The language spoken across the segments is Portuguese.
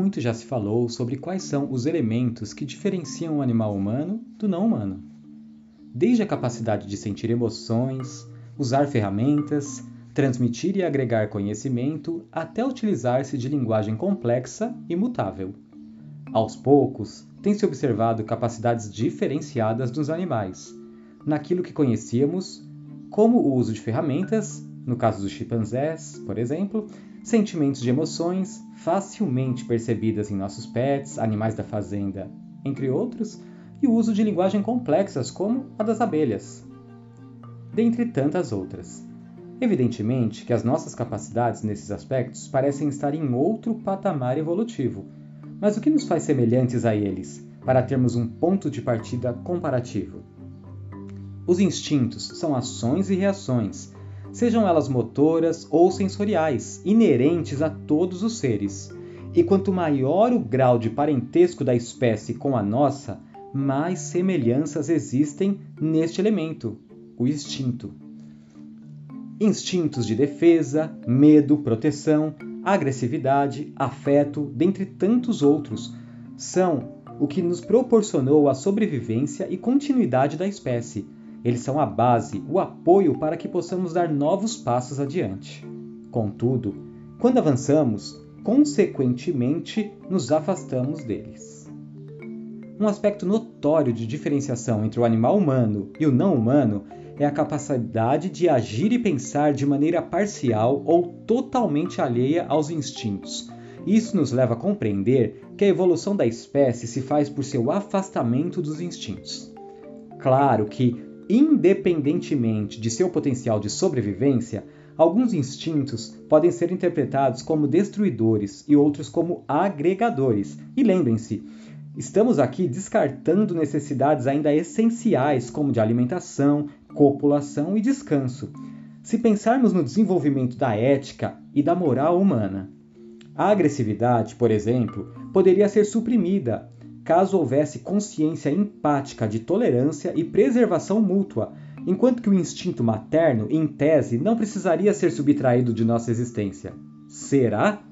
muito já se falou sobre quais são os elementos que diferenciam o animal humano do não humano. Desde a capacidade de sentir emoções, usar ferramentas, transmitir e agregar conhecimento, até utilizar-se de linguagem complexa e mutável. Aos poucos, tem-se observado capacidades diferenciadas dos animais, naquilo que conhecíamos como o uso de ferramentas, no caso dos chimpanzés, por exemplo, sentimentos de emoções facilmente percebidas em nossos pets, animais da fazenda, entre outros, e o uso de linguagem complexas como a das abelhas, dentre tantas outras. Evidentemente que as nossas capacidades nesses aspectos parecem estar em outro patamar evolutivo, mas o que nos faz semelhantes a eles, para termos um ponto de partida comparativo? Os instintos são ações e reações sejam elas motoras ou sensoriais, inerentes a todos os seres. E quanto maior o grau de parentesco da espécie com a nossa, mais semelhanças existem neste elemento, o instinto. Instintos de defesa, medo, proteção, agressividade, afeto, dentre tantos outros, são o que nos proporcionou a sobrevivência e continuidade da espécie eles são a base, o apoio para que possamos dar novos passos adiante. Contudo, quando avançamos, consequentemente nos afastamos deles. Um aspecto notório de diferenciação entre o animal humano e o não humano é a capacidade de agir e pensar de maneira parcial ou totalmente alheia aos instintos. Isso nos leva a compreender que a evolução da espécie se faz por seu afastamento dos instintos. Claro que independentemente de seu potencial de sobrevivência, alguns instintos podem ser interpretados como destruidores e outros como agregadores. E lembrem-se, estamos aqui descartando necessidades ainda essenciais como de alimentação, copulação e descanso. Se pensarmos no desenvolvimento da ética e da moral humana, a agressividade, por exemplo, poderia ser suprimida caso houvesse consciência empática de tolerância e preservação mútua, enquanto que o instinto materno, em tese, não precisaria ser subtraído de nossa existência. Será?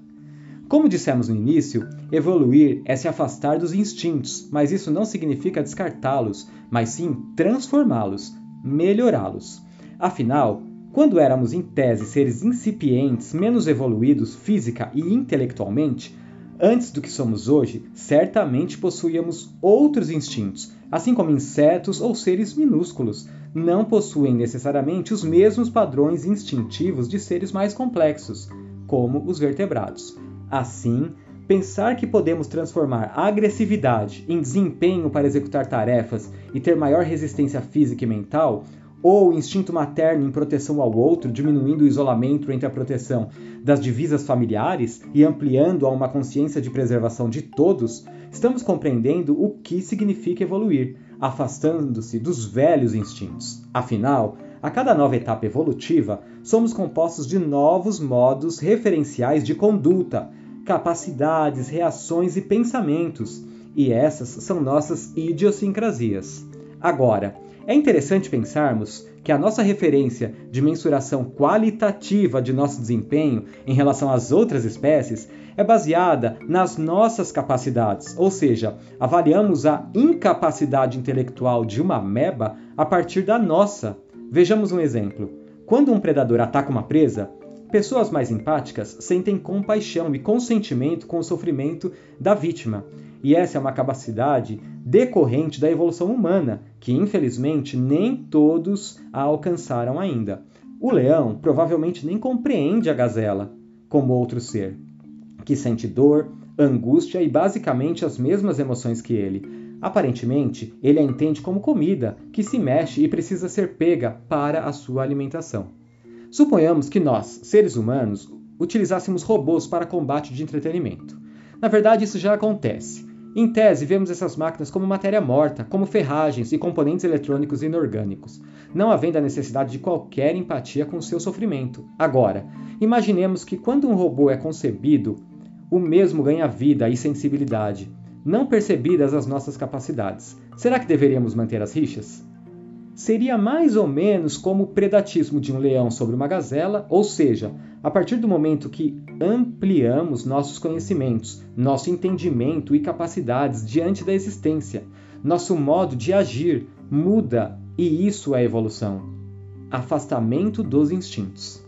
Como dissemos no início, evoluir é se afastar dos instintos, mas isso não significa descartá-los, mas sim transformá-los, melhorá-los. Afinal, quando éramos em tese seres incipientes, menos evoluídos física e intelectualmente, Antes do que somos hoje, certamente possuíamos outros instintos, assim como insetos ou seres minúsculos. Não possuem necessariamente os mesmos padrões instintivos de seres mais complexos, como os vertebrados. Assim, pensar que podemos transformar a agressividade em desempenho para executar tarefas e ter maior resistência física e mental ou o instinto materno em proteção ao outro, diminuindo o isolamento entre a proteção das divisas familiares e ampliando a uma consciência de preservação de todos, estamos compreendendo o que significa evoluir, afastando-se dos velhos instintos. Afinal, a cada nova etapa evolutiva, somos compostos de novos modos referenciais de conduta, capacidades, reações e pensamentos, e essas são nossas idiosincrasias. Agora, é interessante pensarmos que a nossa referência de mensuração qualitativa de nosso desempenho em relação às outras espécies é baseada nas nossas capacidades, ou seja, avaliamos a incapacidade intelectual de uma ameba a partir da nossa. Vejamos um exemplo. Quando um predador ataca uma presa, pessoas mais empáticas sentem compaixão e consentimento com o sofrimento da vítima. E essa é uma capacidade decorrente da evolução humana, que infelizmente nem todos a alcançaram ainda. O leão provavelmente nem compreende a gazela como outro ser, que sente dor, angústia e basicamente as mesmas emoções que ele. Aparentemente, ele a entende como comida, que se mexe e precisa ser pega para a sua alimentação. Suponhamos que nós, seres humanos, utilizássemos robôs para combate de entretenimento. Na verdade, isso já acontece. Em tese, vemos essas máquinas como matéria morta, como ferragens e componentes eletrônicos inorgânicos, não havendo a necessidade de qualquer empatia com o seu sofrimento. Agora, imaginemos que quando um robô é concebido, o mesmo ganha vida e sensibilidade, não percebidas as nossas capacidades. Será que deveríamos manter as rixas? Seria mais ou menos como o predatismo de um leão sobre uma gazela, ou seja, a partir do momento que ampliamos nossos conhecimentos, nosso entendimento e capacidades diante da existência, nosso modo de agir muda e isso é evolução. Afastamento dos instintos.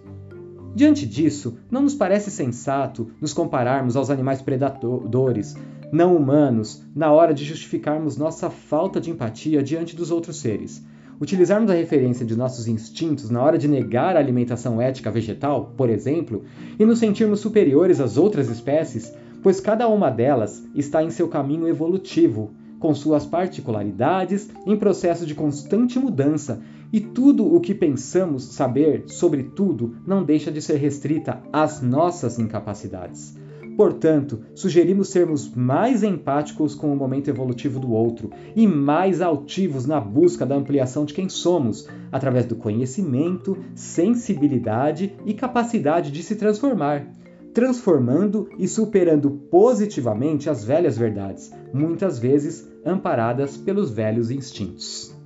Diante disso, não nos parece sensato nos compararmos aos animais predadores, não humanos, na hora de justificarmos nossa falta de empatia diante dos outros seres. Utilizarmos a referência de nossos instintos na hora de negar a alimentação ética vegetal, por exemplo, e nos sentirmos superiores às outras espécies, pois cada uma delas está em seu caminho evolutivo, com suas particularidades, em processo de constante mudança, e tudo o que pensamos saber sobre tudo não deixa de ser restrita às nossas incapacidades. Portanto, sugerimos sermos mais empáticos com o momento evolutivo do outro e mais altivos na busca da ampliação de quem somos, através do conhecimento, sensibilidade e capacidade de se transformar, transformando e superando positivamente as velhas verdades, muitas vezes amparadas pelos velhos instintos.